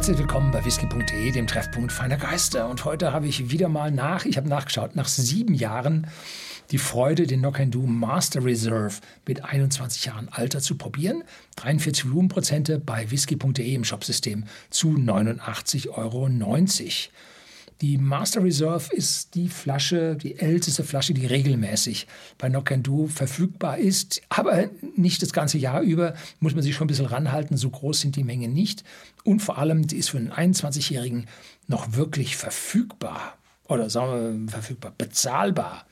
Herzlich willkommen bei whisky.de, dem Treffpunkt feiner Geister. Und heute habe ich wieder mal nach, ich habe nachgeschaut, nach sieben Jahren die Freude, den Knock Do Master Reserve mit 21 Jahren Alter zu probieren. 43 Volumenprozente bei whisky.de im Shopsystem zu 89,90 Euro. Die Master Reserve ist die Flasche, die älteste Flasche, die regelmäßig bei Knock Do verfügbar ist. Aber nicht das ganze Jahr über, muss man sich schon ein bisschen ranhalten. So groß sind die Mengen nicht. Und vor allem, die ist für einen 21-Jährigen noch wirklich verfügbar. Oder sagen wir verfügbar, bezahlbar.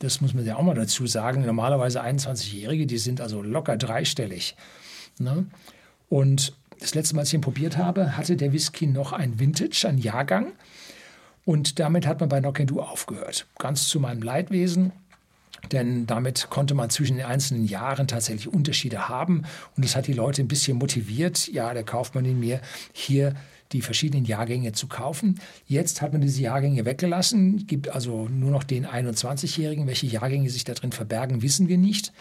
Das muss man ja auch mal dazu sagen. Normalerweise 21-Jährige, die sind also locker dreistellig. Ne? Und das letzte Mal, als ich ihn probiert habe, hatte der Whisky noch ein Vintage, ein Jahrgang. Und damit hat man bei Knock aufgehört. Ganz zu meinem Leidwesen. Denn damit konnte man zwischen den einzelnen Jahren tatsächlich Unterschiede haben. Und das hat die Leute ein bisschen motiviert. Ja, der kauft man in mir hier die verschiedenen Jahrgänge zu kaufen. Jetzt hat man diese Jahrgänge weggelassen, gibt also nur noch den 21-Jährigen. Welche Jahrgänge sich da drin verbergen, wissen wir nicht.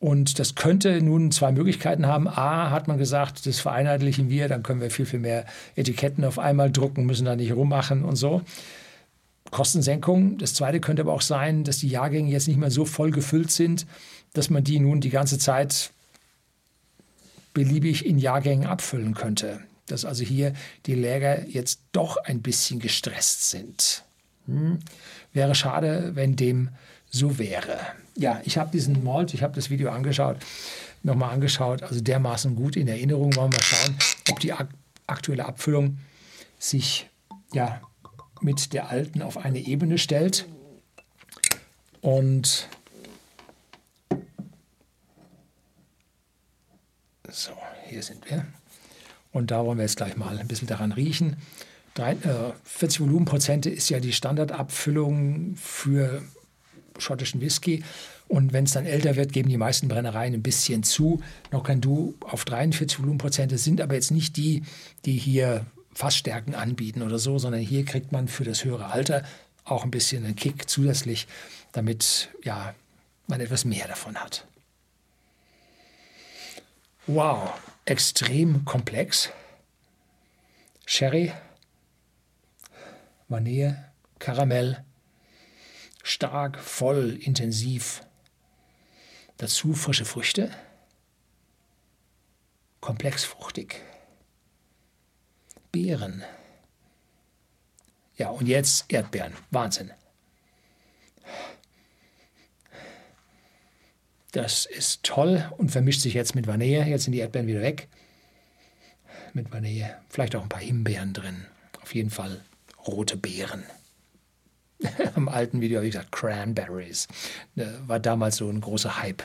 Und das könnte nun zwei Möglichkeiten haben. A, hat man gesagt, das vereinheitlichen wir, dann können wir viel, viel mehr Etiketten auf einmal drucken, müssen da nicht rummachen und so. Kostensenkung. Das zweite könnte aber auch sein, dass die Jahrgänge jetzt nicht mehr so voll gefüllt sind, dass man die nun die ganze Zeit beliebig in Jahrgängen abfüllen könnte. Dass also hier die Läger jetzt doch ein bisschen gestresst sind. Hm. Wäre schade, wenn dem so wäre. Ja, ich habe diesen Malt, ich habe das Video angeschaut, nochmal angeschaut, also dermaßen gut in Erinnerung. Wollen wir schauen, ob die ak aktuelle Abfüllung sich ja mit der alten auf eine Ebene stellt. Und so, hier sind wir. Und da wollen wir jetzt gleich mal ein bisschen daran riechen. 40 Volumenprozente ist ja die Standardabfüllung für schottischen Whisky. Und wenn es dann älter wird, geben die meisten Brennereien ein bisschen zu. Noch kein Du auf 43 Volumenprozente sind aber jetzt nicht die, die hier Fassstärken anbieten oder so, sondern hier kriegt man für das höhere Alter auch ein bisschen einen Kick zusätzlich, damit ja, man etwas mehr davon hat. Wow, extrem komplex. Sherry, Vanille, Karamell, stark, voll, intensiv. Dazu frische Früchte, komplex fruchtig. Beeren. Ja, und jetzt Erdbeeren. Wahnsinn. Das ist toll und vermischt sich jetzt mit Vanille. Jetzt sind die Erdbeeren wieder weg. Mit Vanille. Vielleicht auch ein paar Himbeeren drin. Auf jeden Fall rote Beeren. Am alten Video habe ich gesagt Cranberries. War damals so ein großer Hype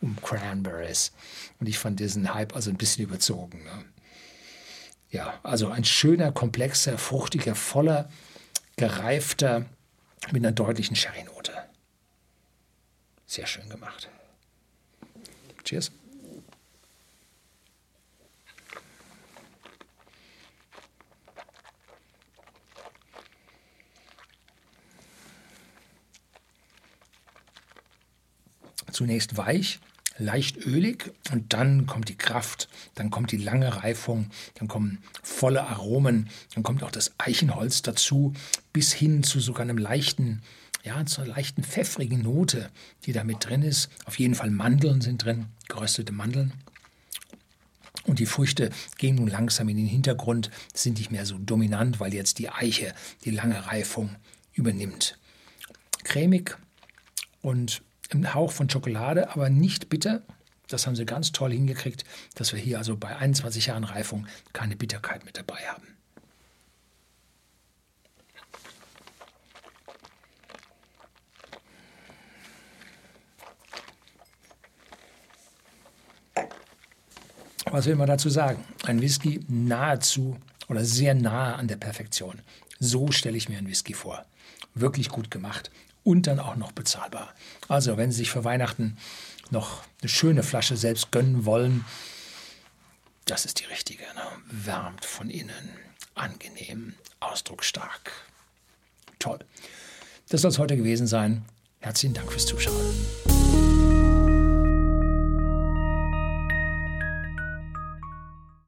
um Cranberries. Und ich fand diesen Hype also ein bisschen überzogen. Ne? Ja, also ein schöner, komplexer, fruchtiger, voller, gereifter, mit einer deutlichen Sherry-Note. Sehr schön gemacht. Cheers. Zunächst weich, leicht ölig und dann kommt die Kraft, dann kommt die lange Reifung, dann kommen volle Aromen, dann kommt auch das Eichenholz dazu, bis hin zu sogar einem leichten, ja, zu einer leichten pfeffrigen Note, die da mit drin ist. Auf jeden Fall Mandeln sind drin, geröstete Mandeln. Und die Früchte gehen nun langsam in den Hintergrund, sind nicht mehr so dominant, weil jetzt die Eiche die lange Reifung übernimmt. Cremig und ein Hauch von Schokolade, aber nicht bitter. Das haben sie ganz toll hingekriegt, dass wir hier also bei 21 Jahren Reifung keine Bitterkeit mit dabei haben. Was will man dazu sagen? Ein Whisky nahezu oder sehr nahe an der Perfektion. So stelle ich mir einen Whisky vor. Wirklich gut gemacht und dann auch noch bezahlbar. Also, wenn Sie sich für Weihnachten noch eine schöne Flasche selbst gönnen wollen, das ist die richtige. Ne? Wärmt von innen, angenehm, ausdrucksstark. Toll. Das soll es heute gewesen sein. Herzlichen Dank fürs Zuschauen.